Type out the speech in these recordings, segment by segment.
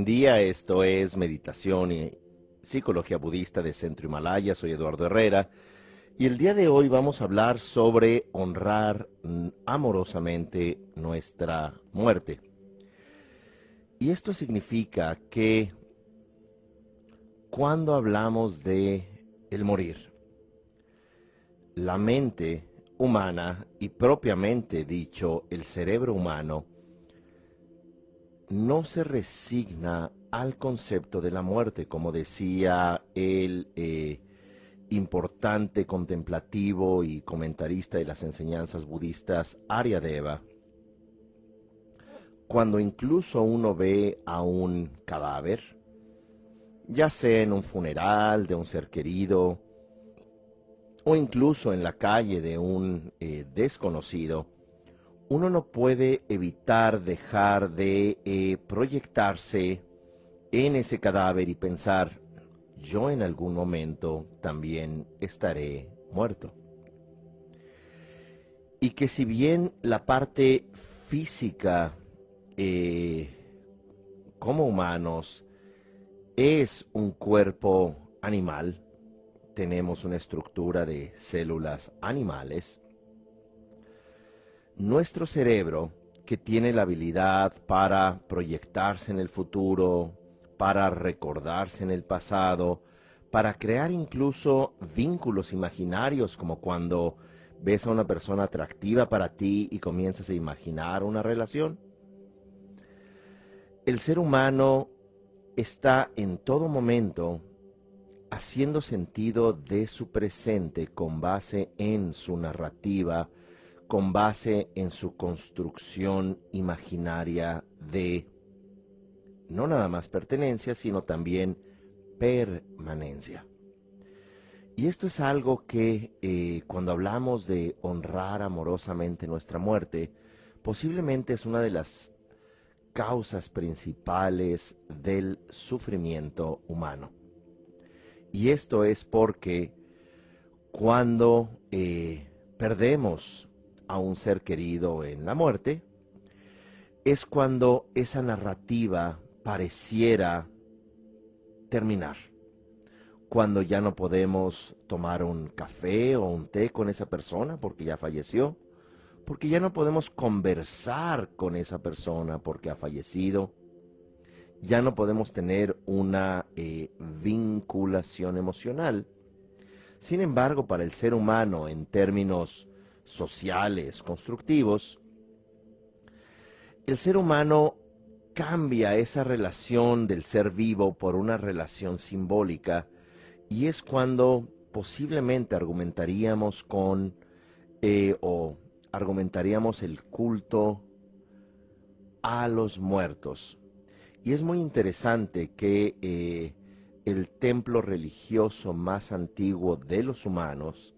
Buen día, esto es Meditación y Psicología Budista de Centro Himalaya. Soy Eduardo Herrera y el día de hoy vamos a hablar sobre honrar amorosamente nuestra muerte. Y esto significa que cuando hablamos de el morir, la mente humana y propiamente dicho el cerebro humano no se resigna al concepto de la muerte, como decía el eh, importante contemplativo y comentarista de las enseñanzas budistas Aryadeva, cuando incluso uno ve a un cadáver, ya sea en un funeral de un ser querido, o incluso en la calle de un eh, desconocido, uno no puede evitar dejar de eh, proyectarse en ese cadáver y pensar, yo en algún momento también estaré muerto. Y que si bien la parte física eh, como humanos es un cuerpo animal, tenemos una estructura de células animales, nuestro cerebro, que tiene la habilidad para proyectarse en el futuro, para recordarse en el pasado, para crear incluso vínculos imaginarios, como cuando ves a una persona atractiva para ti y comienzas a imaginar una relación. El ser humano está en todo momento haciendo sentido de su presente con base en su narrativa, con base en su construcción imaginaria de no nada más pertenencia, sino también permanencia. Y esto es algo que eh, cuando hablamos de honrar amorosamente nuestra muerte, posiblemente es una de las causas principales del sufrimiento humano. Y esto es porque cuando eh, perdemos a un ser querido en la muerte, es cuando esa narrativa pareciera terminar. Cuando ya no podemos tomar un café o un té con esa persona porque ya falleció, porque ya no podemos conversar con esa persona porque ha fallecido, ya no podemos tener una eh, vinculación emocional. Sin embargo, para el ser humano, en términos sociales, constructivos, el ser humano cambia esa relación del ser vivo por una relación simbólica y es cuando posiblemente argumentaríamos con eh, o argumentaríamos el culto a los muertos. Y es muy interesante que eh, el templo religioso más antiguo de los humanos,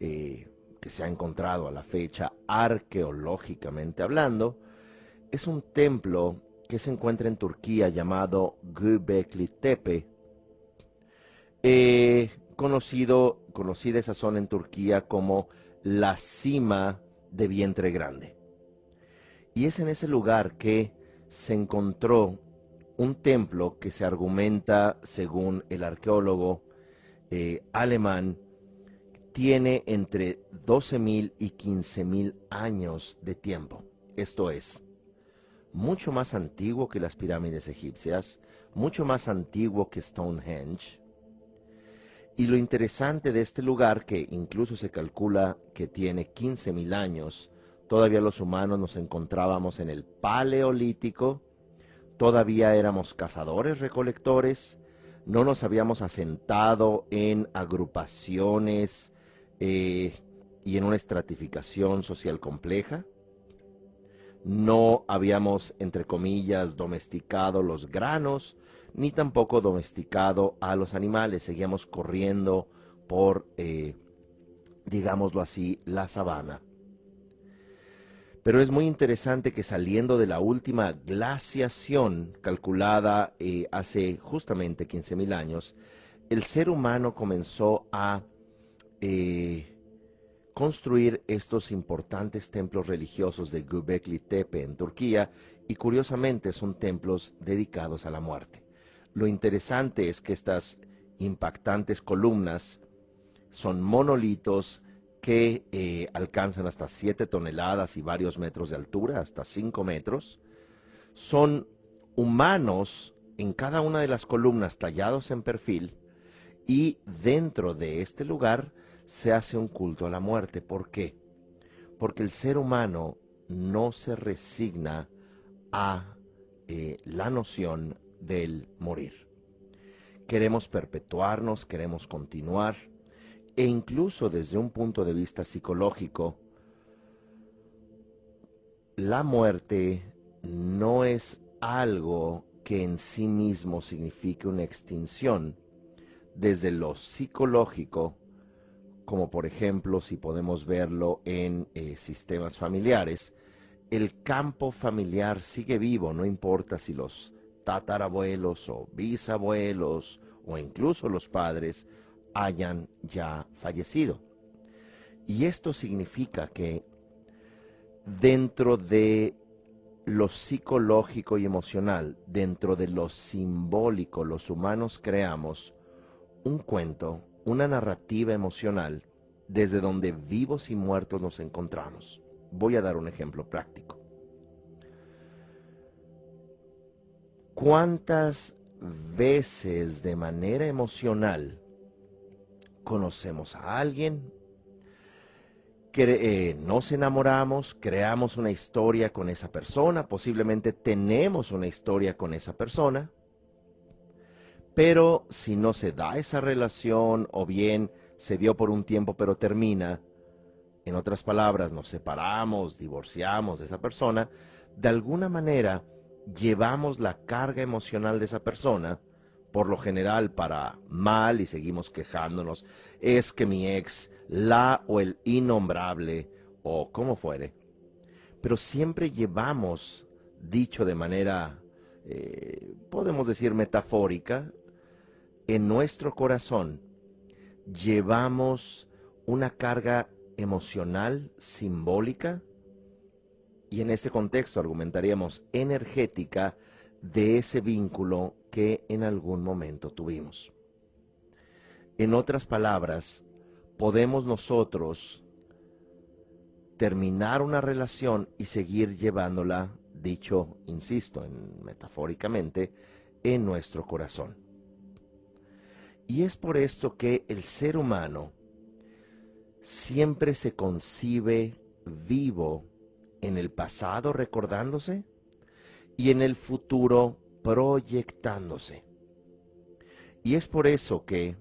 eh, que se ha encontrado a la fecha arqueológicamente hablando, es un templo que se encuentra en Turquía llamado Göbekli Tepe, eh, conocido, conocida esa zona en Turquía como la cima de vientre grande. Y es en ese lugar que se encontró un templo que se argumenta, según el arqueólogo eh, alemán, tiene entre 12.000 y 15.000 años de tiempo. Esto es, mucho más antiguo que las pirámides egipcias, mucho más antiguo que Stonehenge. Y lo interesante de este lugar, que incluso se calcula que tiene 15.000 años, todavía los humanos nos encontrábamos en el Paleolítico, todavía éramos cazadores recolectores, no nos habíamos asentado en agrupaciones eh, y en una estratificación social compleja. No habíamos, entre comillas, domesticado los granos, ni tampoco domesticado a los animales. Seguíamos corriendo por, eh, digámoslo así, la sabana. Pero es muy interesante que saliendo de la última glaciación calculada eh, hace justamente 15.000 años, el ser humano comenzó a construir estos importantes templos religiosos de Göbekli Tepe en Turquía y curiosamente son templos dedicados a la muerte. Lo interesante es que estas impactantes columnas son monolitos que eh, alcanzan hasta 7 toneladas y varios metros de altura, hasta 5 metros. Son humanos en cada una de las columnas tallados en perfil y dentro de este lugar se hace un culto a la muerte. ¿Por qué? Porque el ser humano no se resigna a eh, la noción del morir. Queremos perpetuarnos, queremos continuar, e incluso desde un punto de vista psicológico, la muerte no es algo que en sí mismo signifique una extinción. Desde lo psicológico, como por ejemplo si podemos verlo en eh, sistemas familiares, el campo familiar sigue vivo, no importa si los tatarabuelos o bisabuelos o incluso los padres hayan ya fallecido. Y esto significa que dentro de lo psicológico y emocional, dentro de lo simbólico, los humanos creamos un cuento una narrativa emocional desde donde vivos y muertos nos encontramos. Voy a dar un ejemplo práctico. ¿Cuántas veces de manera emocional conocemos a alguien, que, eh, nos enamoramos, creamos una historia con esa persona, posiblemente tenemos una historia con esa persona, pero si no se da esa relación o bien se dio por un tiempo pero termina, en otras palabras, nos separamos, divorciamos de esa persona, de alguna manera llevamos la carga emocional de esa persona, por lo general para mal y seguimos quejándonos, es que mi ex, la o el innombrable, o como fuere, pero siempre llevamos, dicho de manera, eh, podemos decir metafórica, en nuestro corazón llevamos una carga emocional simbólica y en este contexto argumentaríamos energética de ese vínculo que en algún momento tuvimos. En otras palabras, podemos nosotros terminar una relación y seguir llevándola, dicho, insisto, en, metafóricamente, en nuestro corazón. Y es por esto que el ser humano siempre se concibe vivo en el pasado recordándose y en el futuro proyectándose. Y es por eso que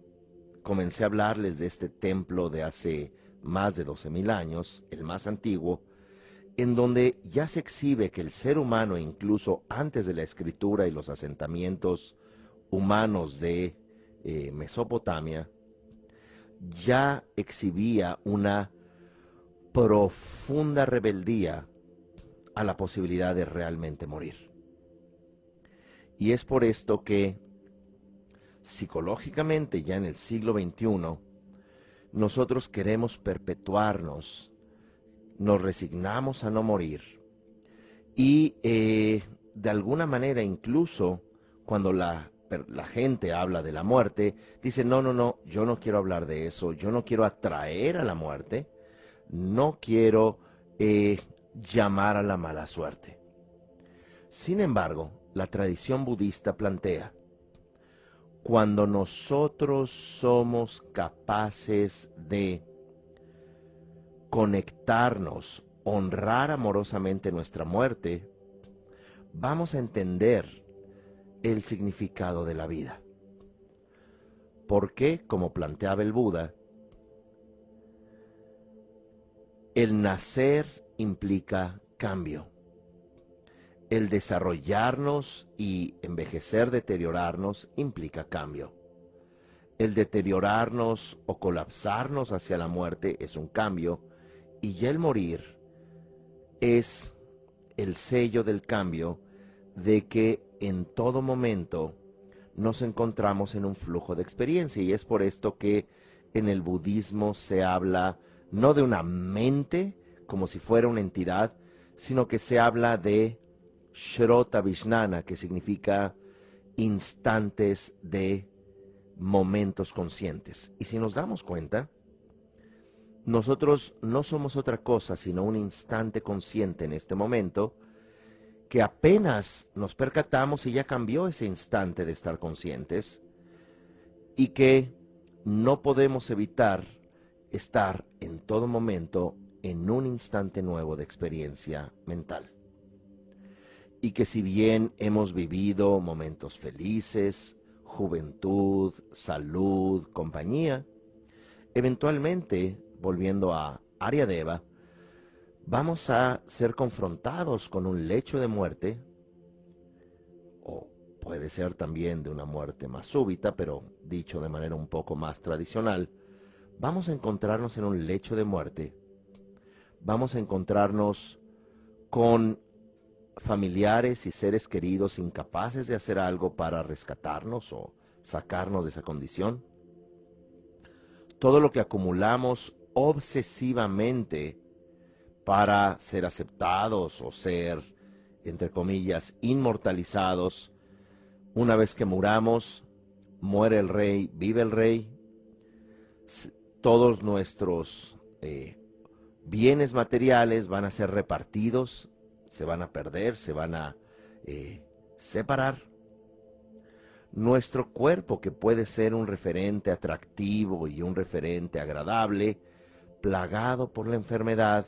comencé a hablarles de este templo de hace más de 12.000 años, el más antiguo, en donde ya se exhibe que el ser humano, incluso antes de la escritura y los asentamientos humanos de eh, Mesopotamia, ya exhibía una profunda rebeldía a la posibilidad de realmente morir. Y es por esto que psicológicamente ya en el siglo XXI nosotros queremos perpetuarnos, nos resignamos a no morir y eh, de alguna manera incluso cuando la la gente habla de la muerte, dice, no, no, no, yo no quiero hablar de eso, yo no quiero atraer a la muerte, no quiero eh, llamar a la mala suerte. Sin embargo, la tradición budista plantea, cuando nosotros somos capaces de conectarnos, honrar amorosamente nuestra muerte, vamos a entender el significado de la vida. Porque, como planteaba el Buda, el nacer implica cambio. El desarrollarnos y envejecer, deteriorarnos, implica cambio. El deteriorarnos o colapsarnos hacia la muerte es un cambio y el morir es el sello del cambio de que en todo momento nos encontramos en un flujo de experiencia y es por esto que en el budismo se habla no de una mente como si fuera una entidad, sino que se habla de Shrota Vishnana, que significa instantes de momentos conscientes. Y si nos damos cuenta, nosotros no somos otra cosa sino un instante consciente en este momento, que apenas nos percatamos y ya cambió ese instante de estar conscientes, y que no podemos evitar estar en todo momento en un instante nuevo de experiencia mental. Y que si bien hemos vivido momentos felices, juventud, salud, compañía, eventualmente, volviendo a Deva, vamos a ser confrontados con un lecho de muerte, o puede ser también de una muerte más súbita, pero dicho de manera un poco más tradicional, vamos a encontrarnos en un lecho de muerte, vamos a encontrarnos con familiares y seres queridos incapaces de hacer algo para rescatarnos o sacarnos de esa condición. Todo lo que acumulamos obsesivamente para ser aceptados o ser, entre comillas, inmortalizados, una vez que muramos, muere el rey, vive el rey, todos nuestros eh, bienes materiales van a ser repartidos se van a perder, se van a eh, separar. Nuestro cuerpo, que puede ser un referente atractivo y un referente agradable, plagado por la enfermedad,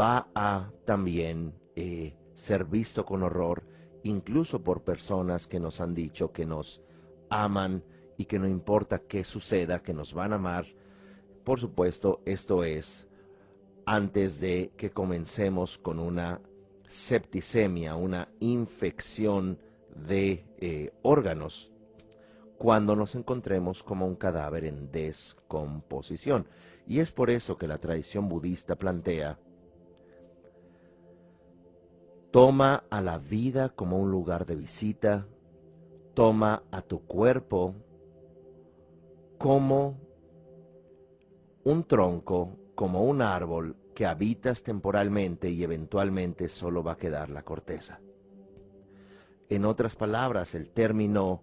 va a también eh, ser visto con horror, incluso por personas que nos han dicho que nos aman y que no importa qué suceda, que nos van a amar. Por supuesto, esto es antes de que comencemos con una septicemia, una infección de eh, órganos, cuando nos encontremos como un cadáver en descomposición. Y es por eso que la tradición budista plantea, toma a la vida como un lugar de visita, toma a tu cuerpo como un tronco como un árbol que habitas temporalmente y eventualmente solo va a quedar la corteza. En otras palabras, el término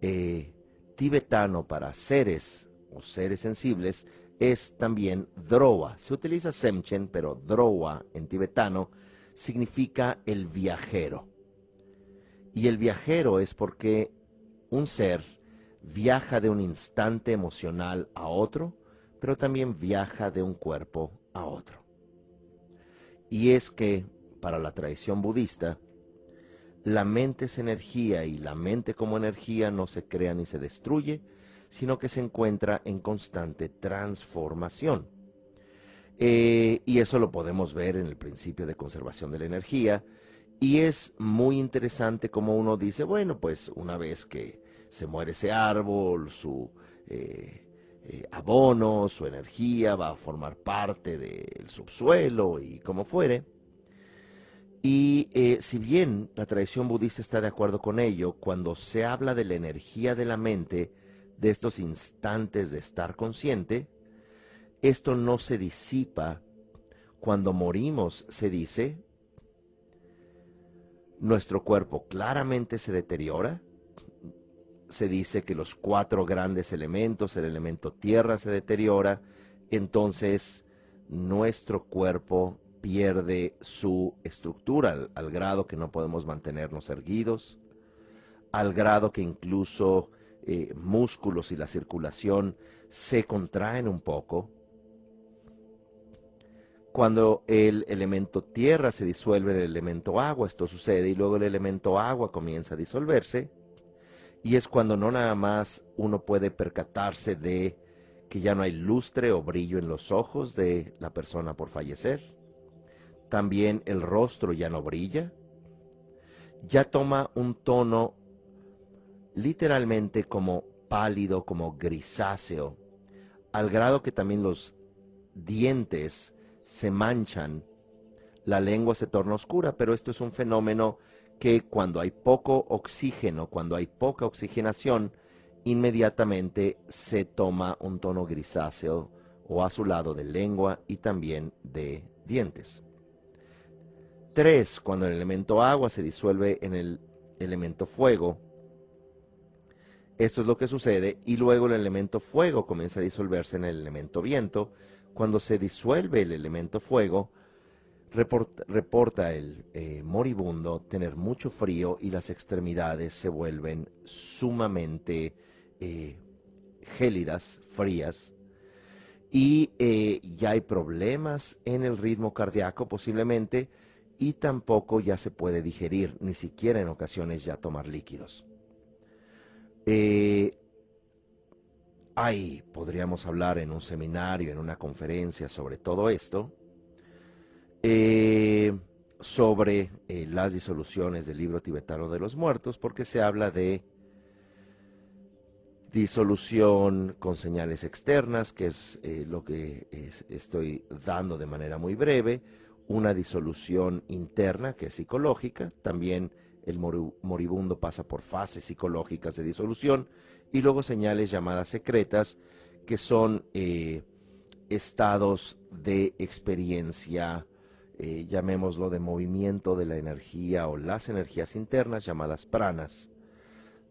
eh, tibetano para seres o seres sensibles es también drowa. Se utiliza semchen, pero drowa en tibetano significa el viajero. Y el viajero es porque un ser viaja de un instante emocional a otro, pero también viaja de un cuerpo a otro. Y es que, para la tradición budista, la mente es energía y la mente como energía no se crea ni se destruye, sino que se encuentra en constante transformación. Eh, y eso lo podemos ver en el principio de conservación de la energía. Y es muy interesante como uno dice, bueno, pues una vez que se muere ese árbol, su eh, eh, abono, su energía va a formar parte del subsuelo y como fuere. Y si bien la tradición budista está de acuerdo con ello, cuando se habla de la energía de la mente, de estos instantes de estar consciente, esto no se disipa. Cuando morimos, se dice, nuestro cuerpo claramente se deteriora, se dice que los cuatro grandes elementos, el elemento tierra se deteriora, entonces nuestro cuerpo pierde su estructura al, grado que no podemos mantenernos erguidos, al grado que incluso eh, músculos y la circulación se contraen un poco. Cuando el elemento tierra se disuelve en el elemento agua, esto sucede y luego el elemento agua comienza a disolverse, y es cuando no nada más uno puede percatarse de que ya no hay lustre o brillo en los ojos de la persona por fallecer. También el rostro ya no brilla. Ya toma un tono literalmente como pálido, como grisáceo, al grado que también los dientes se manchan, la lengua se torna oscura, pero esto es un fenómeno que cuando hay poco oxígeno, cuando hay poca oxigenación, inmediatamente se toma un tono grisáceo o a su lado de lengua y también de dientes. 3. Cuando el elemento agua se disuelve en el elemento fuego. Esto es lo que sucede y luego el elemento fuego comienza a disolverse en el elemento viento. Cuando se disuelve el elemento fuego, reporta, el eh, moribundo tener mucho frío y las extremidades se vuelven sumamente eh, gélidas, frías, y eh, ya hay problemas en el ritmo cardíaco posiblemente y tampoco ya se puede digerir, ni siquiera en ocasiones ya tomar líquidos. Eh, ahí podríamos hablar en un seminario, en una conferencia sobre todo esto, eh, sobre las disoluciones del libro tibetano de los muertos, porque se habla de disolución con señales externas, que es eh, lo que estoy dando de manera muy breve, una disolución interna, que es psicológica, también el moribundo pasa por fases psicológicas de disolución, y luego señales llamadas secretas, que son eh, estados de experiencia, eh, llamémoslo de movimiento de la energía o las energías internas llamadas pranas,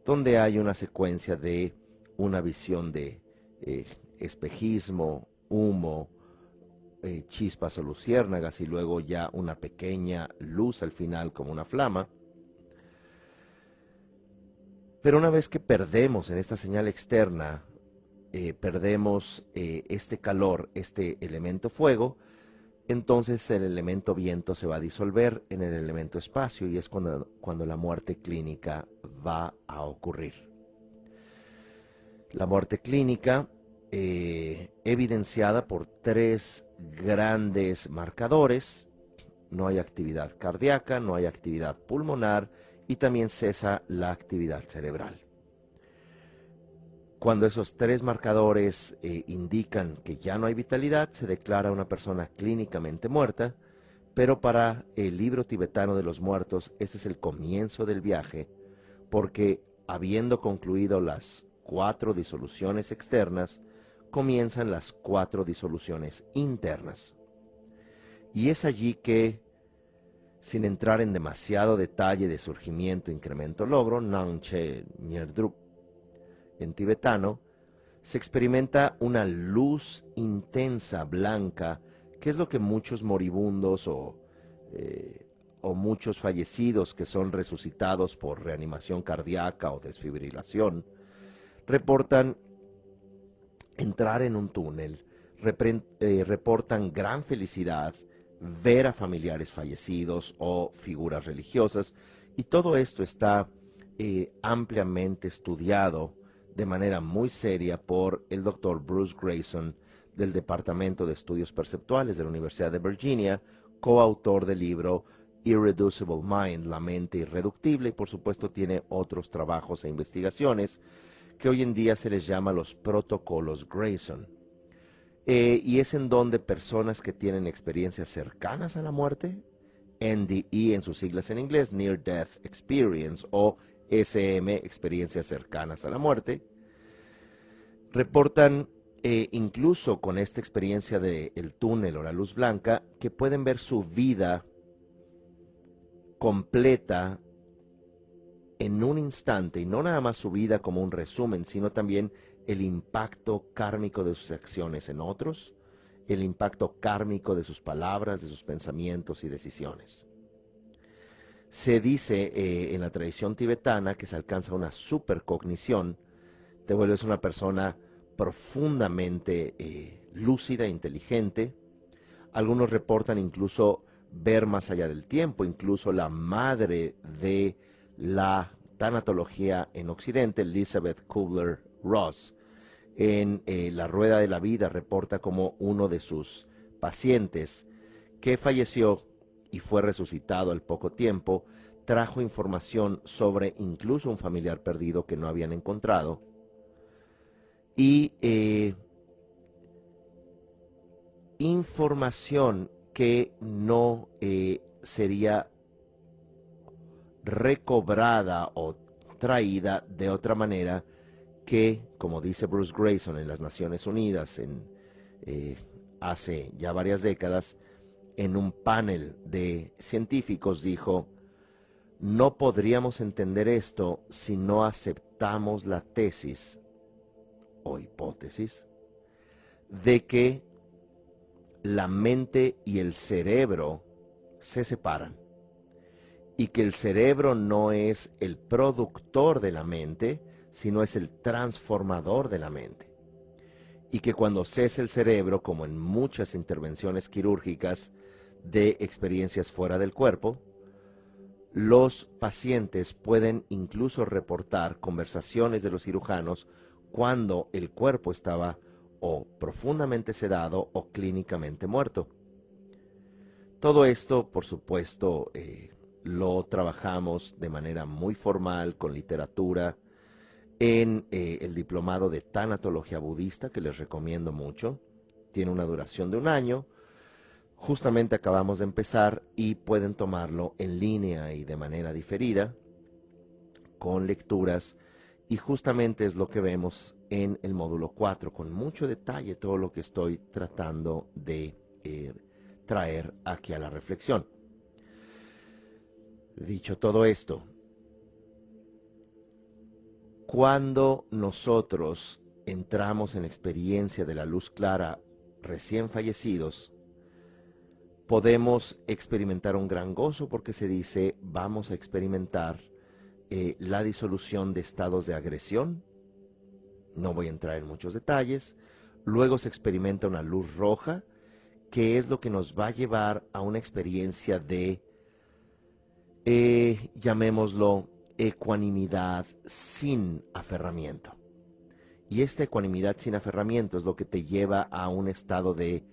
donde hay una secuencia de una visión de eh, espejismo, humo, chispas o luciérnagas y luego ya una pequeña luz al final como una flama. Pero una vez que perdemos en esta señal externa, eh, perdemos este calor, este elemento fuego, entonces el elemento viento se va a disolver en el elemento espacio y es cuando, cuando la muerte clínica va a ocurrir. La muerte clínica, eh, evidenciada por tres grandes marcadores. No hay actividad cardíaca, no hay actividad pulmonar y también cesa la actividad cerebral. Cuando esos tres marcadores eh, indican que ya no hay vitalidad, se declara una persona clínicamente muerta, pero para el libro tibetano de los muertos, este es el comienzo del viaje, porque habiendo concluido las cuatro disoluciones externas, comienzan las cuatro disoluciones internas. Y es allí que, sin entrar en demasiado detalle de surgimiento, incremento, logro, Nangche Nyerdrup, en tibetano, se experimenta una luz intensa, blanca, que es lo que muchos moribundos o, eh, o muchos fallecidos que son resucitados por reanimación cardíaca o desfibrilación, reportan entrar en un túnel, eh, reportan gran felicidad, ver a familiares fallecidos o figuras religiosas, y todo esto está eh, ampliamente estudiado de manera muy seria por el doctor Bruce Grayson del Departamento de Estudios Perceptuales de la Universidad de Virginia, coautor del libro Irreducible Mind, la mente irreductible, y por supuesto tiene otros trabajos e investigaciones que hoy en día se les llama los protocolos Grayson. Eh, y es en donde personas que tienen experiencias cercanas a la muerte, NDE en sus siglas en inglés, Near Death Experience o SM, experiencias cercanas a la muerte, reportan eh, incluso con esta experiencia del el túnel o la luz blanca, que pueden ver su vida completa en un instante, y no nada más su vida como un resumen, sino también el impacto kármico de sus acciones en otros, el impacto kármico de sus palabras, de sus pensamientos y decisiones. Se dice eh, en la tradición tibetana que se alcanza una supercognición, te vuelves una persona profundamente eh, lúcida, inteligente. Algunos reportan incluso ver más allá del tiempo, incluso la madre de la tanatología en Occidente, Elizabeth Kubler-Ross, en eh, La Rueda de la Vida reporta como uno de sus pacientes que falleció y fue resucitado al poco tiempo, trajo información sobre incluso un familiar perdido que no habían encontrado y eh, información que no eh, sería recobrada o traída de otra manera que, como dice Bruce Grayson en las Naciones Unidas, en eh, hace ya varias décadas, en un panel de científicos dijo, no podríamos entender esto si no aceptamos la tesis o hipótesis de que la mente y el cerebro se separan y que el cerebro no es el productor de la mente, sino es el transformador de la mente. Y que cuando cese el cerebro, como en muchas intervenciones quirúrgicas de experiencias fuera del cuerpo, los pacientes pueden incluso reportar conversaciones de los cirujanos cuando el cuerpo estaba o profundamente sedado o clínicamente muerto. Todo esto, por supuesto, eh, lo trabajamos de manera muy formal con literatura en eh, el diplomado de tanatología budista que les recomiendo mucho. Tiene una duración de un año Justamente acabamos de empezar y pueden tomarlo en línea y de manera diferida con lecturas y justamente es lo que vemos en el módulo 4 con mucho detalle todo lo que estoy tratando de eh, traer aquí a la reflexión. Dicho todo esto, cuando nosotros entramos en la experiencia de la luz clara recién fallecidos, podemos experimentar un gran gozo porque se dice vamos a experimentar eh, la disolución de estados de agresión. No voy a entrar en muchos detalles. Luego se experimenta una luz roja, que es lo que nos va a llevar a una experiencia de, eh, llamémoslo, ecuanimidad sin aferramiento. Y esta ecuanimidad sin aferramiento es lo que te lleva a un estado de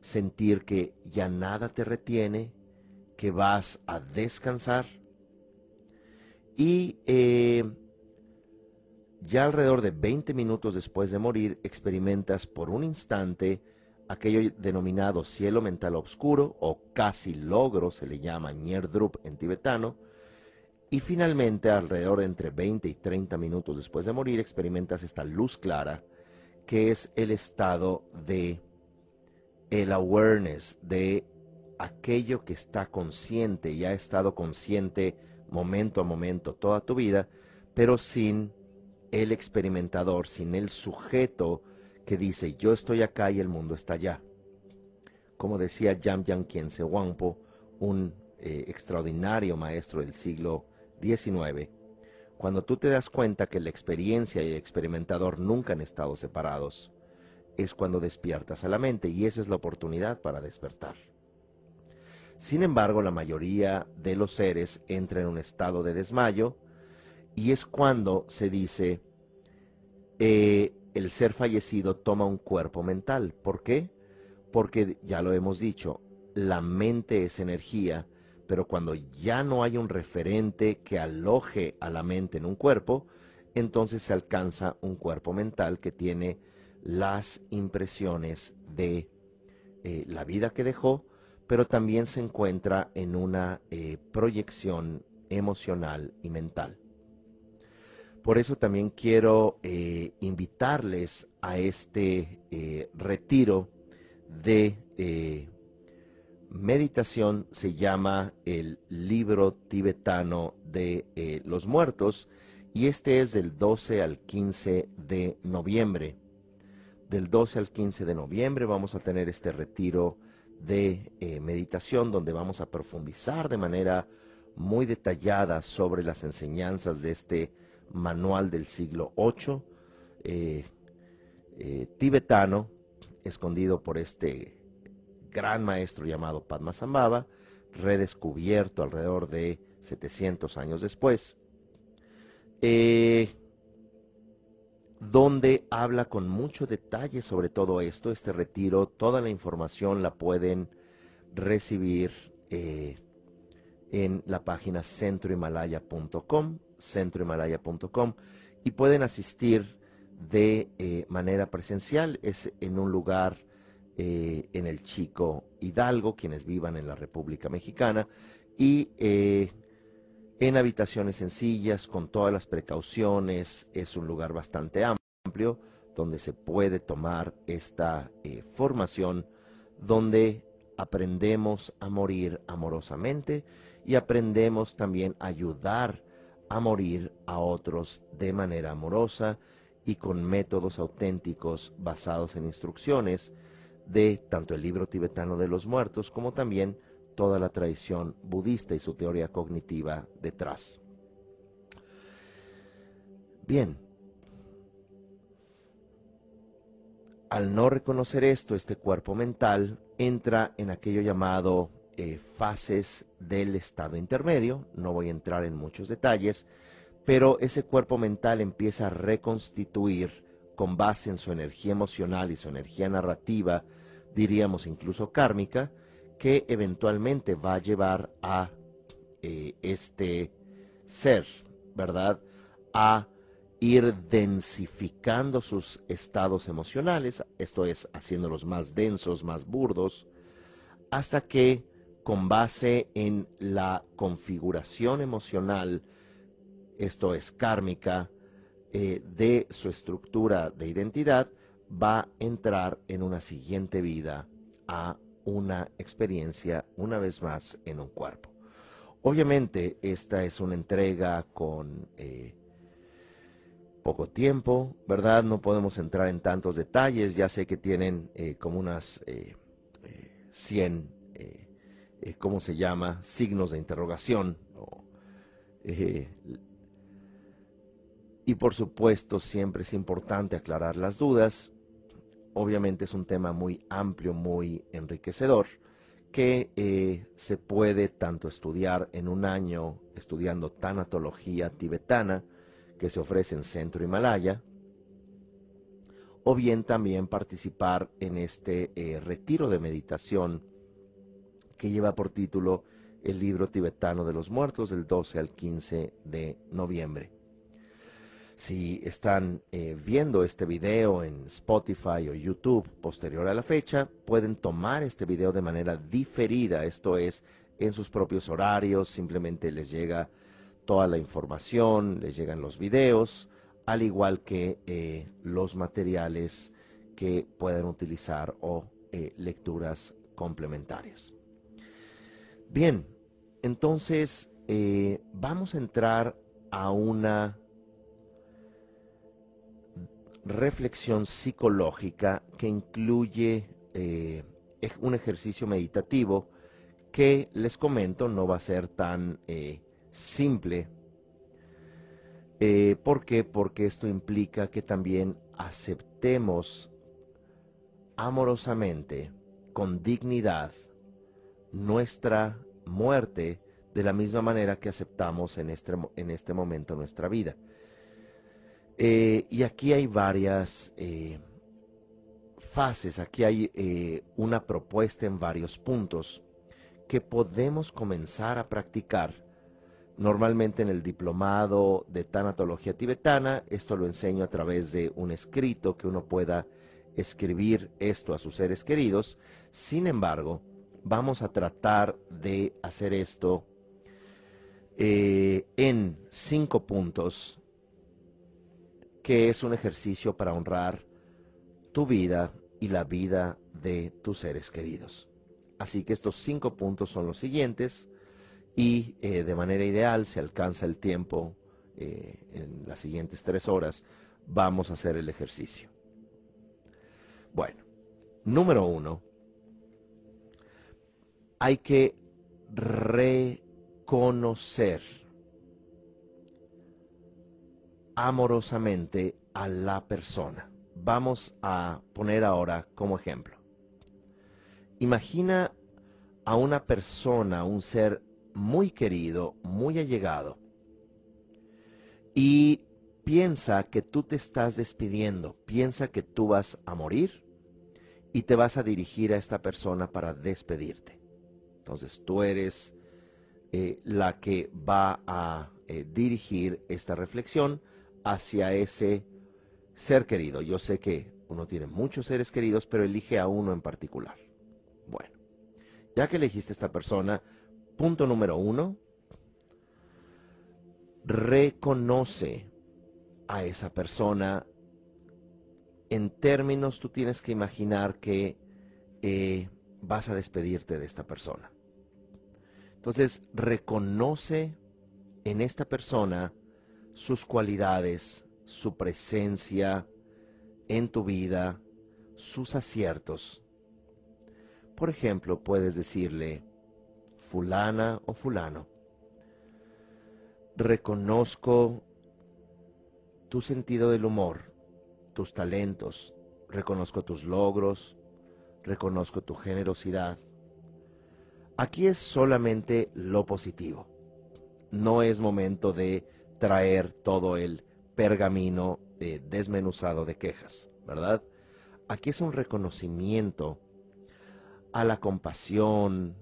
sentir que ya nada te retiene, que vas a descansar y eh, ya alrededor de 20 minutos después de morir experimentas por un instante aquello denominado cielo mental oscuro o casi logro, se le llama Nyerdrup en tibetano, y finalmente alrededor de entre 20 y 30 minutos después de morir experimentas esta luz clara que es el estado de el awareness de aquello que está consciente y ha estado consciente momento a momento toda tu vida, pero sin el experimentador, sin el sujeto que dice yo estoy acá y el mundo está allá. Como decía Jam Kiense Wangpo, un eh, extraordinario maestro del siglo XIX, cuando tú te das cuenta que la experiencia y el experimentador nunca han estado separados, es cuando despiertas a la mente y esa es la oportunidad para despertar. Sin embargo, la mayoría de los seres entra en un estado de desmayo y es cuando se dice eh, el ser fallecido toma un cuerpo mental. ¿Por qué? Porque ya lo hemos dicho, la mente es energía, pero cuando ya no hay un referente que aloje a la mente en un cuerpo, entonces se alcanza un cuerpo mental que tiene las impresiones de eh, la vida que dejó, pero también se encuentra en una eh, proyección emocional y mental. Por eso también quiero eh, invitarles a este retiro de meditación, se llama el libro tibetano de los muertos, y este es del 12 al 15 de noviembre. Del 12 al 15 de noviembre vamos a tener este retiro de eh, meditación donde vamos a profundizar de manera muy detallada sobre las enseñanzas de este manual del siglo VIII eh, eh, tibetano, escondido por este gran maestro llamado Padmasambhava, redescubierto alrededor de 700 años después donde habla con mucho detalle sobre todo esto, este retiro. Toda la información la pueden recibir eh, en la página centrohimalaya.com, centrohimalaya.com, y pueden asistir de eh, manera presencial. Es en un lugar eh, en el Chico Hidalgo, quienes vivan en la República Mexicana, y en habitaciones sencillas, con todas las precauciones, es un lugar bastante amplio, donde se puede tomar esta eh, formación, donde aprendemos a morir amorosamente y aprendemos también a ayudar a morir a otros de manera amorosa y con métodos auténticos basados en instrucciones de tanto el libro tibetano de los muertos como también toda la tradición budista y su teoría cognitiva detrás. Bien, al no reconocer esto, este cuerpo mental entra en aquello llamado eh, fases del estado intermedio, no voy a entrar en muchos detalles, pero ese cuerpo mental empieza a reconstituir con base en su energía emocional y su energía narrativa, diríamos incluso kármica, que eventualmente va a llevar a eh, este ser, ¿verdad? A ir densificando sus estados emocionales, esto es, haciéndolos más densos, más burdos, hasta que con base en la configuración emocional, esto es kármica, eh, de su estructura de identidad, va a entrar en una siguiente vida a una experiencia una vez más en un cuerpo. Obviamente esta es una entrega con eh, poco tiempo, ¿verdad? No podemos entrar en tantos detalles, ya sé que tienen eh, como unas 100, eh, ¿cómo se llama? Signos de interrogación. Y por supuesto siempre es importante aclarar las dudas obviamente es un tema muy amplio, muy enriquecedor, que eh, se puede tanto estudiar en un año estudiando tanatología tibetana, que se ofrece en Centro Himalaya, o bien también participar en este eh, retiro de meditación que lleva por título el libro tibetano de los muertos del 12 al 15 de noviembre. Si están eh, viendo este video en Spotify o YouTube posterior a la fecha, pueden tomar este video de manera diferida, esto es, en sus propios horarios, simplemente les llega toda la información, les llegan los videos, al igual que eh, los materiales que pueden utilizar o eh, lecturas complementarias. Bien, entonces vamos a entrar a una reflexión psicológica que incluye eh, un ejercicio meditativo que les comento no va a ser tan eh, simple. Eh, ¿Por qué? Porque esto implica que también aceptemos amorosamente, con dignidad, nuestra muerte de la misma manera que aceptamos en este, en este momento nuestra vida. Eh, y aquí hay varias eh, fases, aquí hay eh, una propuesta en varios puntos que podemos comenzar a practicar. Normalmente en el diplomado de tanatología tibetana, esto lo enseño a través de un escrito que uno pueda escribir esto a sus seres queridos. Sin embargo, vamos a tratar de hacer esto en cinco puntos que es un ejercicio para honrar tu vida y la vida de tus seres queridos. Así que estos cinco puntos son los siguientes y eh, de manera ideal, si alcanza el tiempo eh, en las siguientes tres horas, vamos a hacer el ejercicio. Bueno, número uno, hay que reconocer amorosamente a la persona. Vamos a poner ahora como ejemplo. Imagina a una persona, un ser muy querido, muy allegado, y piensa que tú te estás despidiendo, piensa que tú vas a morir y te vas a dirigir a esta persona para despedirte. Entonces tú eres eh, la que va a eh, dirigir esta reflexión hacia ese ser querido. Yo sé que uno tiene muchos seres queridos, pero elige a uno en particular. Bueno, ya que elegiste esta persona, punto número uno, reconoce a esa persona en términos tú tienes que imaginar que eh, vas a despedirte de esta persona. Entonces, reconoce en esta persona sus cualidades, su presencia en tu vida, sus aciertos. Por ejemplo, puedes decirle, fulana o fulano, reconozco tu sentido del humor, tus talentos, reconozco tus logros, reconozco tu generosidad. Aquí es solamente lo positivo. No es momento de traer todo el pergamino eh, desmenuzado de quejas, ¿verdad? Aquí es un reconocimiento a la compasión,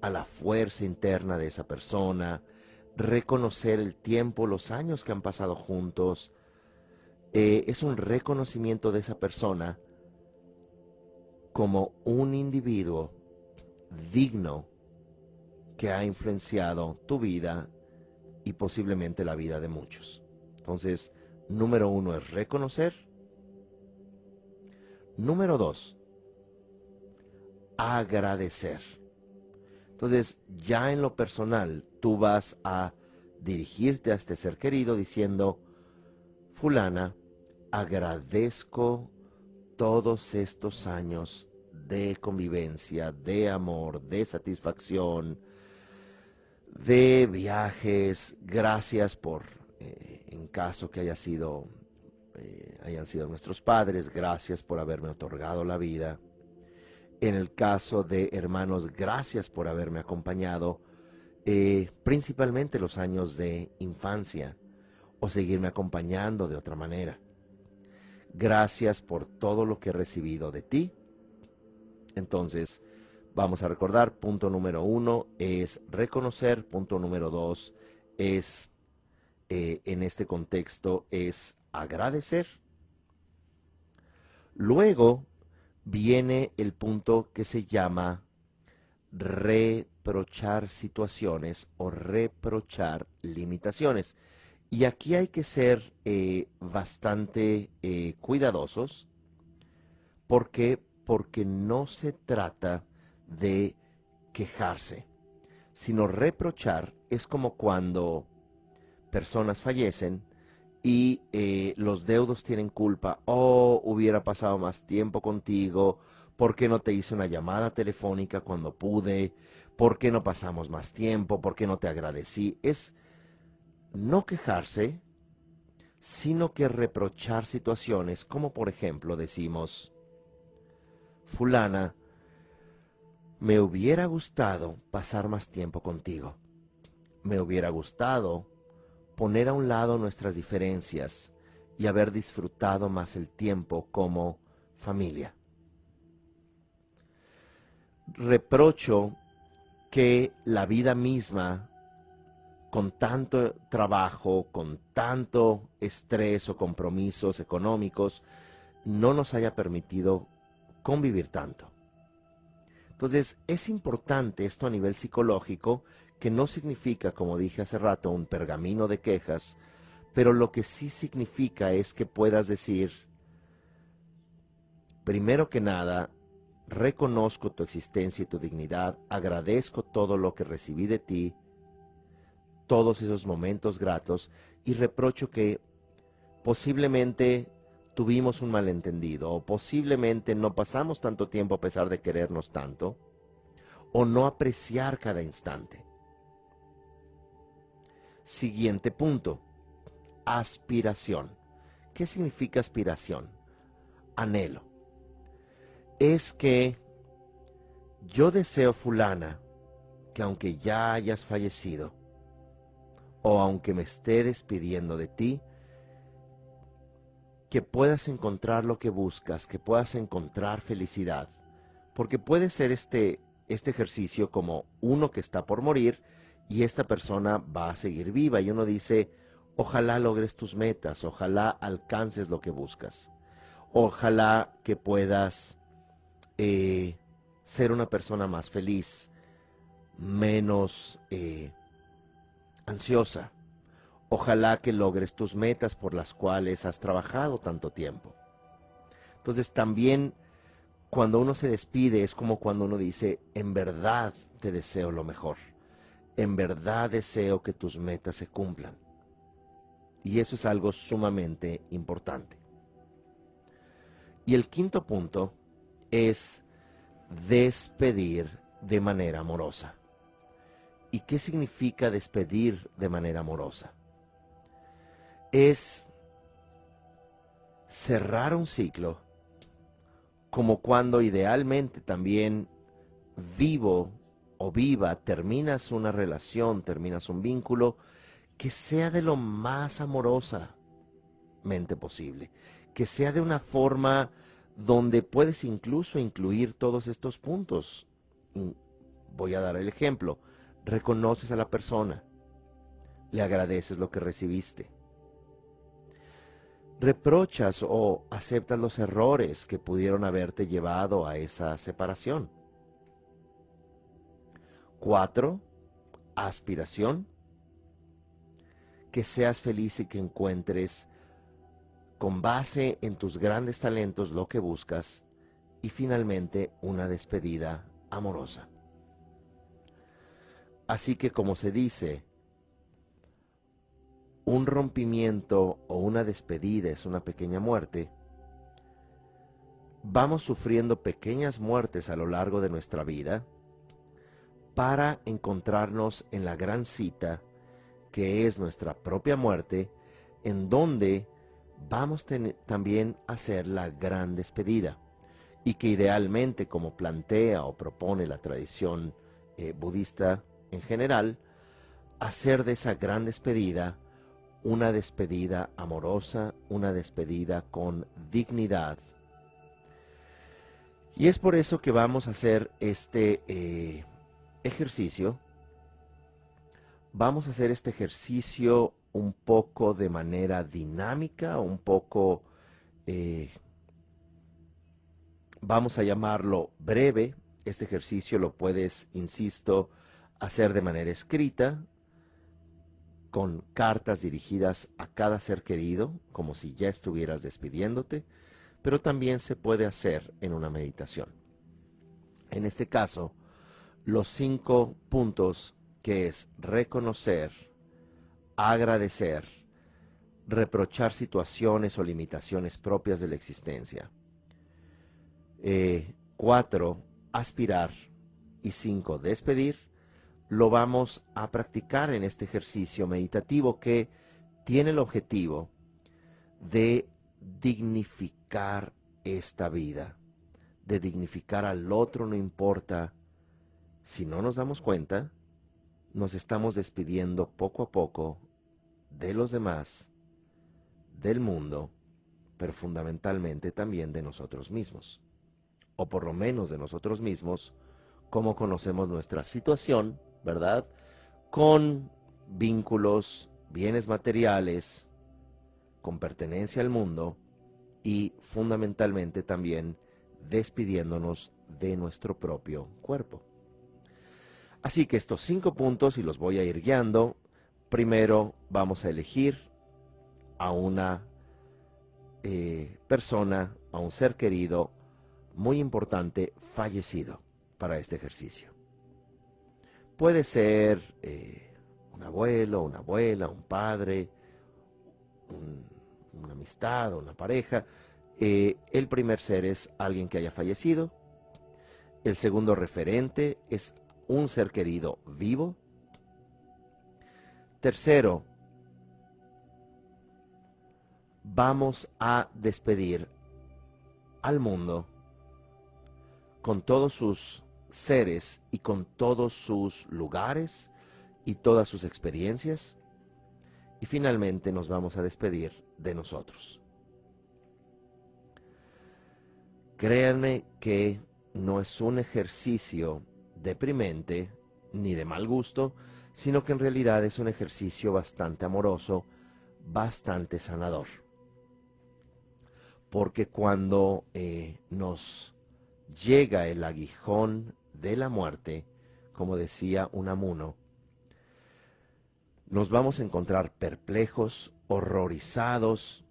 a la fuerza interna de esa persona, reconocer el tiempo, los años que han pasado juntos. Eh, es un reconocimiento de esa persona como un individuo digno que ha influenciado tu vida y posiblemente la vida de muchos. Entonces, número uno es reconocer. Número dos, agradecer. Entonces, ya en lo personal, tú vas a dirigirte a este ser querido diciendo, fulana, agradezco todos estos años de convivencia, de amor, de satisfacción, de viajes. Gracias por, eh, en caso que haya sido, eh, hayan sido nuestros padres, gracias por haberme otorgado la vida. En el caso de hermanos, gracias por haberme acompañado, eh, principalmente los años de infancia, o seguirme acompañando de otra manera. Gracias por todo lo que he recibido de ti. Entonces, vamos a recordar, punto número uno es reconocer, punto número dos es, eh, en este contexto, es agradecer. Luego viene el punto que se llama reprochar situaciones o reprochar limitaciones. Y aquí hay que ser eh, bastante eh, cuidadosos. ¿Por qué? Porque no se trata de quejarse, sino reprochar es como cuando personas fallecen y eh, los deudos tienen culpa. Oh, hubiera pasado más tiempo contigo. ¿Por qué no te hice una llamada telefónica cuando pude? ¿Por qué no pasamos más tiempo? ¿Por qué no te agradecí? Es no quejarse, sino que reprochar situaciones, como por ejemplo decimos, fulana, me hubiera gustado pasar más tiempo contigo. Me hubiera gustado poner a un lado nuestras diferencias y haber disfrutado más el tiempo como familia. Reprocho que la vida misma con tanto trabajo, con tanto estrés o compromisos económicos, no nos haya permitido convivir tanto. Entonces, es importante esto a nivel psicológico, que no significa, como dije hace rato, un pergamino de quejas, pero lo que sí significa es que puedas decir, primero que nada, reconozco tu existencia y tu dignidad, agradezco todo lo que recibí de ti, todos esos momentos gratos y reprocho que posiblemente tuvimos un malentendido o posiblemente no pasamos tanto tiempo a pesar de querernos tanto o no apreciar cada instante. Siguiente punto, aspiración. ¿Qué significa aspiración? Anhelo. Es que yo deseo fulana que aunque ya hayas fallecido, o aunque me esté despidiendo de ti, que puedas encontrar lo que buscas, que puedas encontrar felicidad. Porque puede ser este, este ejercicio como uno que está por morir y esta persona va a seguir viva y uno dice, ojalá logres tus metas, ojalá alcances lo que buscas, ojalá que puedas eh, ser una persona más feliz, menos eh, ansiosa. Ojalá que logres tus metas por las cuales has trabajado tanto tiempo. Entonces también cuando uno se despide es como cuando uno dice, en verdad te deseo lo mejor, en verdad deseo que tus metas se cumplan. Y eso es algo sumamente importante. Y el quinto punto es despedir de manera amorosa. ¿Y qué significa despedir de manera amorosa? Es cerrar un ciclo como cuando idealmente también vivo o viva terminas una relación, terminas un vínculo, que sea de lo más amorosamente posible, que sea de una forma donde puedes incluso incluir todos estos puntos. Voy a dar el ejemplo reconoces a la persona, le agradeces lo que recibiste, reprochas o aceptas los errores que pudieron haberte llevado a esa separación. Cuatro, aspiración, que seas feliz y que encuentres con base en tus grandes talentos lo que buscas y finalmente una despedida amorosa. Así que como se dice, un rompimiento o una despedida es una pequeña muerte, vamos sufriendo pequeñas muertes a lo largo de nuestra vida para encontrarnos en la gran cita que es nuestra propia muerte, en donde vamos también a hacer la gran despedida y que idealmente, como plantea o propone la tradición eh, budista en general, hacer de esa gran despedida una despedida amorosa, una despedida con dignidad. Y es por eso que vamos a hacer este eh, ejercicio. Vamos a hacer este ejercicio un poco de manera dinámica, un poco, eh, vamos a llamarlo breve. Este ejercicio lo puedes, insisto, hacer de manera escrita, con cartas dirigidas a cada ser querido, como si ya estuvieras despidiéndote, pero también se puede hacer en una meditación. En este caso, los cinco puntos que es reconocer, agradecer, reprochar situaciones o limitaciones propias de la existencia. Eh, cuatro, aspirar. Y cinco, despedir lo vamos a practicar en este ejercicio meditativo que tiene el objetivo de dignificar esta vida, de dignificar al otro, no importa. Si no nos damos cuenta, nos estamos despidiendo poco a poco de los demás, del mundo, pero fundamentalmente también de nosotros mismos, o por lo menos de nosotros mismos, como conocemos nuestra situación, ¿verdad? Con vínculos, bienes materiales, con pertenencia al mundo y fundamentalmente también despidiéndonos de nuestro propio cuerpo. Así que estos cinco puntos, y los voy a ir guiando, primero vamos a elegir a una eh, persona, a un ser querido muy importante fallecido para este ejercicio. Puede ser eh, un abuelo, una abuela, un padre, una amistad, una pareja. Eh, el primer ser es alguien que haya fallecido. El segundo referente es un ser querido vivo. Tercero, vamos a despedir al mundo con todos sus seres y con todos sus lugares y todas sus experiencias. Y finalmente nos vamos a despedir de nosotros. Créanme que no es un ejercicio deprimente ni de mal gusto, sino que en realidad es un ejercicio bastante amoroso, bastante sanador. Porque cuando eh, nos llega el aguijón de la muerte, como decía Unamuno, nos vamos a encontrar perplejos, horrorizados,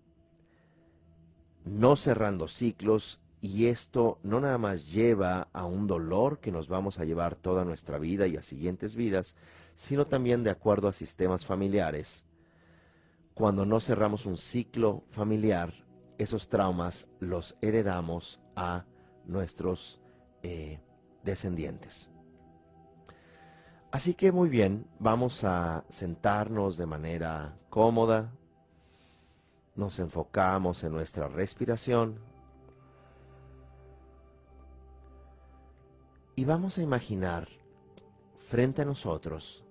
no cerrando ciclos y esto no nada más lleva a un dolor que nos vamos a llevar toda nuestra vida y a siguientes vidas, sino también de acuerdo a sistemas familiares. Cuando no cerramos un ciclo familiar, esos traumas los heredamos a nuestros eh, descendientes. Así que muy bien, vamos a sentarnos de manera cómoda, nos enfocamos en nuestra respiración. Y vamos a imaginar frente a nosotros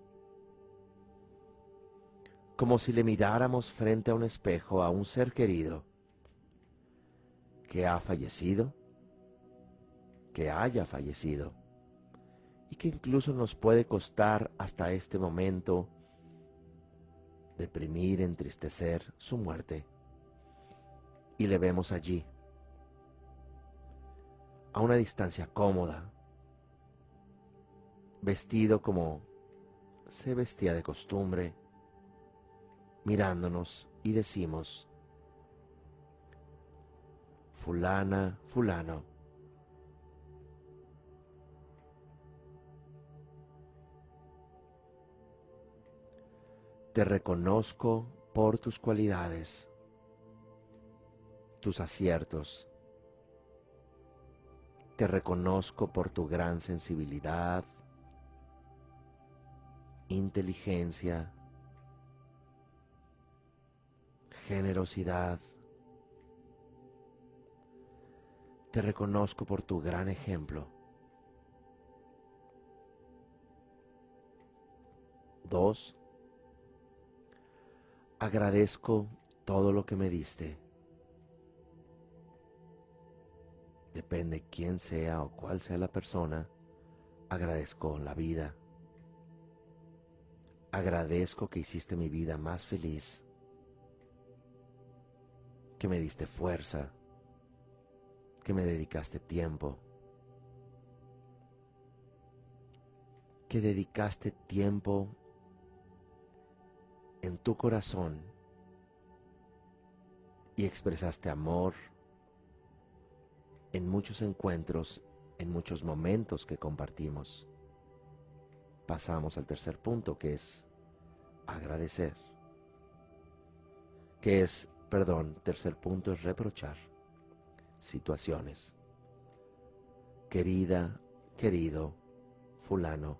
como si le miráramos frente a un espejo a un ser querido que ha fallecido, haya fallecido y que incluso nos puede costar hasta este momento deprimir, entristecer su muerte. Y le vemos allí, a una distancia cómoda, vestido como se vestía de costumbre, mirándonos y decimos, fulana, fulano, te reconozco por tus cualidades, tus aciertos, te reconozco por tu gran sensibilidad, inteligencia, generosidad. Te reconozco por tu gran ejemplo. Dos, agradezco todo lo que me diste. Depende quién sea o cuál sea la persona, agradezco la vida. Agradezco que hiciste mi vida más feliz que me diste fuerza, que me dedicaste tiempo, que dedicaste tiempo en tu corazón y expresaste amor en muchos encuentros, en muchos momentos que compartimos. Pasamos al tercer punto que es agradecer, que es Perdón, tercer punto es reprochar situaciones. Querida, querido, fulano.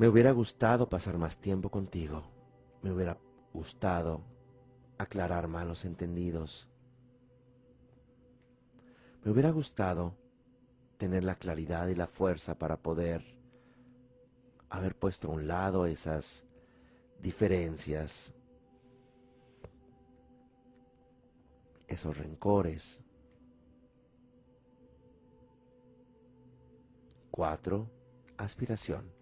Me hubiera gustado pasar más tiempo contigo. Me hubiera gustado aclarar malos entendidos. Me hubiera gustado tener la claridad y la fuerza para poder haber puesto a un lado esas diferencias, esos rencores. Cuatro, aspiración.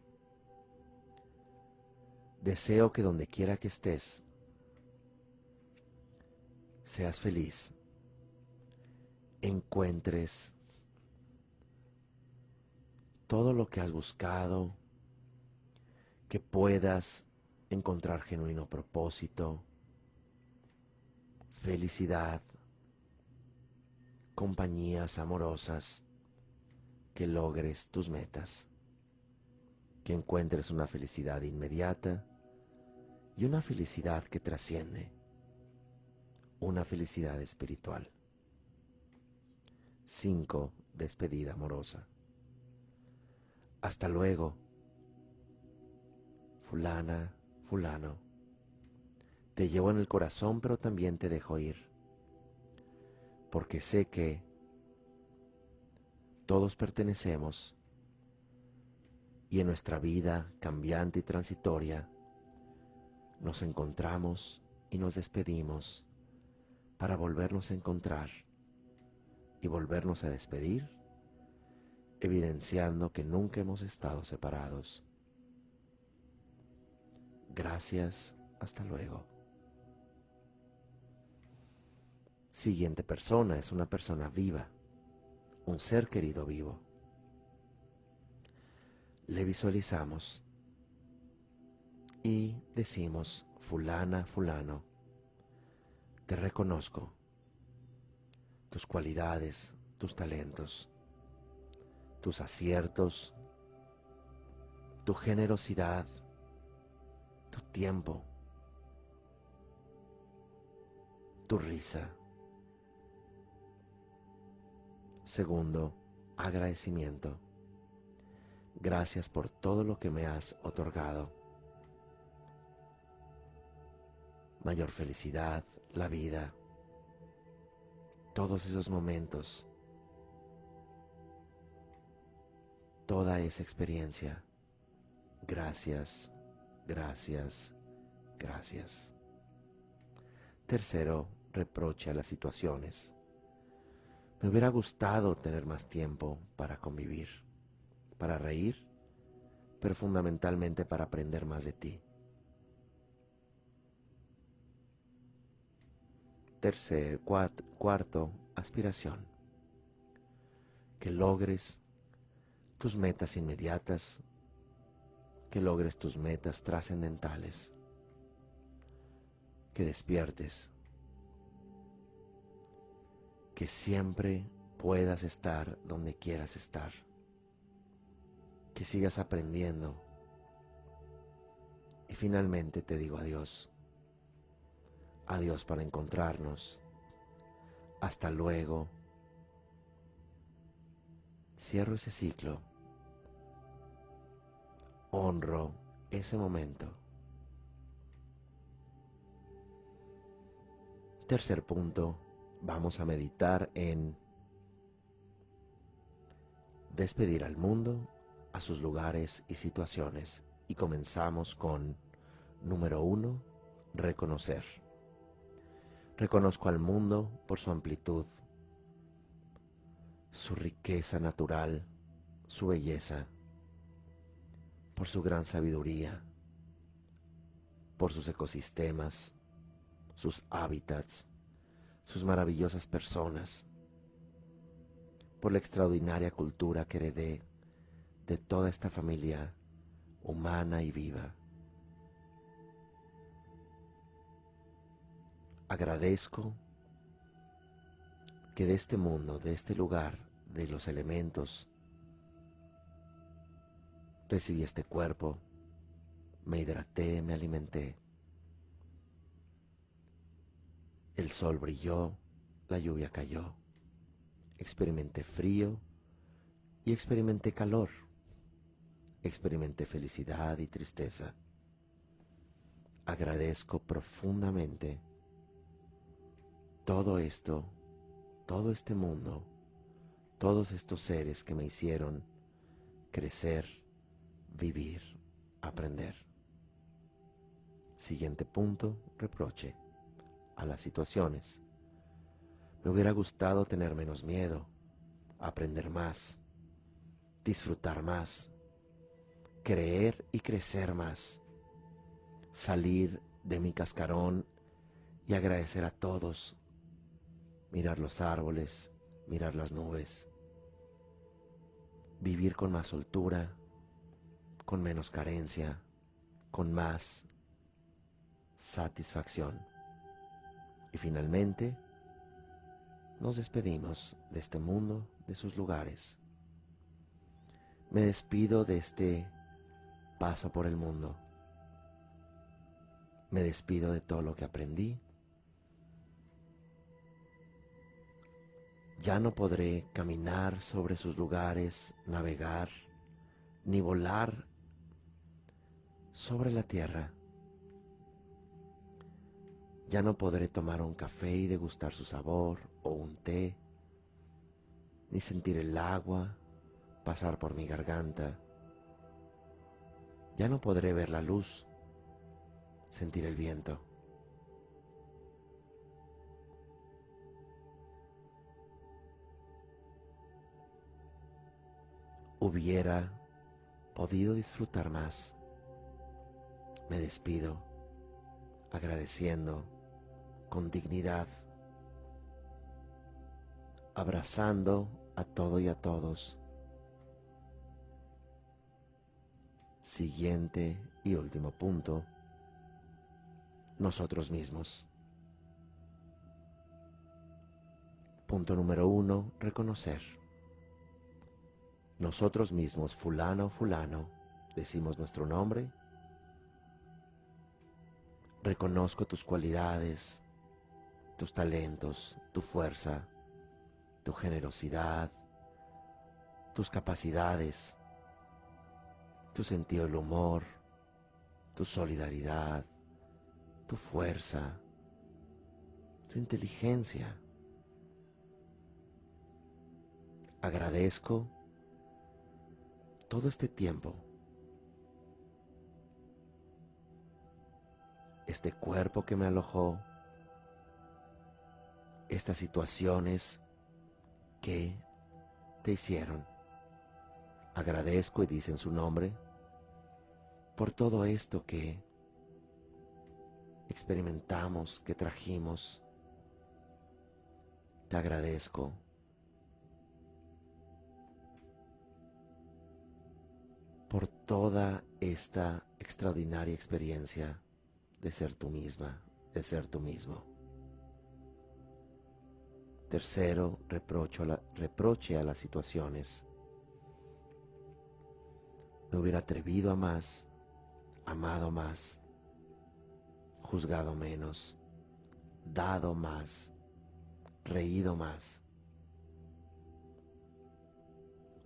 Deseo que donde quiera que estés, seas feliz, encuentres todo lo que has buscado, que puedas encontrar genuino propósito, felicidad, compañías amorosas, que logres tus metas, que encuentres una felicidad inmediata y una felicidad que trasciende, una felicidad espiritual. 5. Despedida amorosa. Hasta luego, fulana, fulano, te llevo en el corazón, pero también te dejo ir, porque sé que todos pertenecemos y en nuestra vida cambiante y transitoria nos encontramos y nos despedimos para volvernos a encontrar y volvernos a despedir, evidenciando que nunca hemos estado separados. Gracias, hasta luego. Siguiente persona es una persona viva, un ser querido vivo. Le visualizamos y decimos, fulana, fulano, te reconozco tus cualidades, tus talentos, tus aciertos, tu generosidad, tu tiempo, tu risa. Segundo, agradecimiento. Gracias por todo lo que me has otorgado. Mayor felicidad, la vida, todos esos momentos, toda esa experiencia. Gracias, gracias, gracias. Tercero, reproche a las situaciones. Me hubiera gustado tener más tiempo para convivir, para reír, pero fundamentalmente para aprender más de ti. Tercer, cuarto, aspiración. Que logres tus metas inmediatas, que logres tus metas trascendentales, que despiertes, que siempre puedas estar donde quieras estar, que sigas aprendiendo y finalmente te digo adiós Adiós para encontrarnos. Hasta luego. Cierro ese ciclo. Honro ese momento. Tercer punto, vamos a meditar en despedir al mundo, a sus lugares y situaciones. Y comenzamos con número uno, reconocer. Reconozco al mundo por su amplitud, su riqueza natural, su belleza, por su gran sabiduría, por sus ecosistemas, sus hábitats, sus maravillosas personas, por la extraordinaria cultura que heredé de toda esta familia humana y viva. Agradezco que de este mundo, de este lugar, de los elementos, recibí este cuerpo, me hidraté, me alimenté. El sol brilló, la lluvia cayó, experimenté frío y experimenté calor, experimenté felicidad y tristeza. Agradezco profundamente todo esto, todo este mundo, todos estos seres que me hicieron crecer, vivir, aprender. Siguiente punto, reproche a las situaciones. Me hubiera gustado tener menos miedo, aprender más, disfrutar más, creer y crecer más, salir de mi cascarón y agradecer a todos mirar los árboles, mirar las nubes, vivir con más soltura, con menos carencia, con más satisfacción. Y finalmente, nos despedimos de este mundo, de sus lugares. Me despido de este paso por el mundo. Me despido de todo lo que aprendí, Ya no podré caminar sobre sus lugares, navegar, ni volar sobre la tierra. Ya no podré tomar un café y degustar su sabor o un té, ni sentir el agua pasar por mi garganta. Ya no podré ver la luz, sentir el viento. Hubiera podido disfrutar más. Me despido agradeciendo con dignidad, abrazando a todo y a todos. Siguiente y último punto, nosotros mismos. Punto número uno, reconocer. Nosotros mismos, fulano fulano, decimos nuestro nombre. Reconozco tus cualidades, tus talentos, tu fuerza, tu generosidad, tus capacidades, tu sentido del humor, tu solidaridad, tu fuerza, tu inteligencia. Agradezco todo este tiempo, este cuerpo que me alojó, estas situaciones que te hicieron. Agradezco y dicen su nombre por todo esto que experimentamos, que trajimos. Te agradezco. Por toda esta extraordinaria experiencia de ser tú misma, de ser tú mismo. Tercero, reproche a las situaciones. Me hubiera atrevido a más, amado más, juzgado menos, dado más, reído más.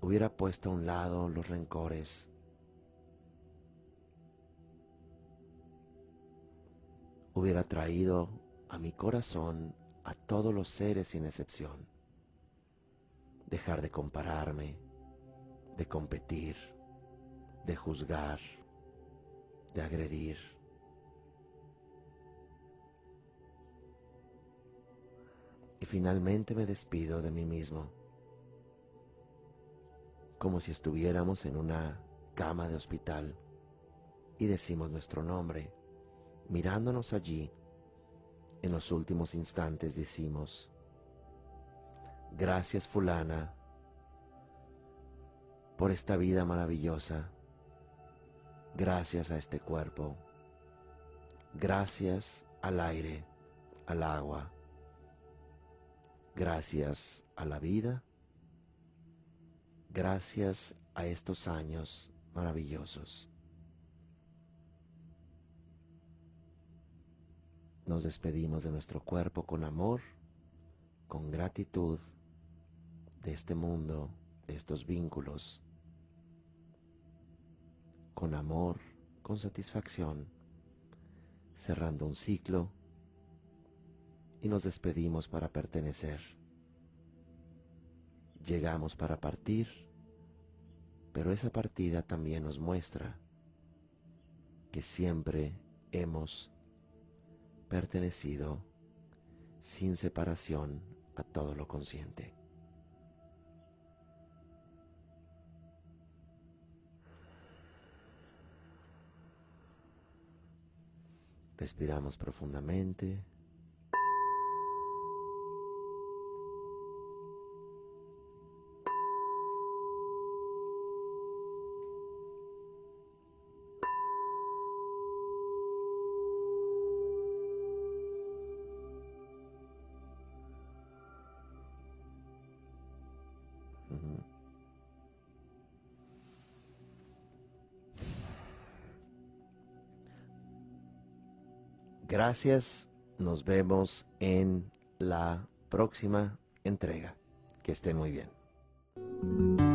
Hubiera puesto a un lado los rencores. Hubiera traído a mi corazón a todos los seres sin excepción. Dejar de compararme, de competir, de juzgar, de agredir. Y finalmente me despido de mí mismo, como si estuviéramos en una cama de hospital y decimos nuestro nombre, mirándonos allí en los últimos instantes decimos, gracias fulana por esta vida maravillosa, gracias a este cuerpo, gracias al aire, al agua, gracias a la vida, gracias a estos años maravillosos. Nos despedimos de nuestro cuerpo con amor, con gratitud de este mundo, de estos vínculos, con amor, con satisfacción, cerrando un ciclo y nos despedimos para pertenecer. Llegamos para partir, pero esa partida también nos muestra que siempre hemos pertenecido sin separación a todo lo consciente. Respiramos profundamente. Gracias, nos vemos en la próxima entrega. Que estén muy bien.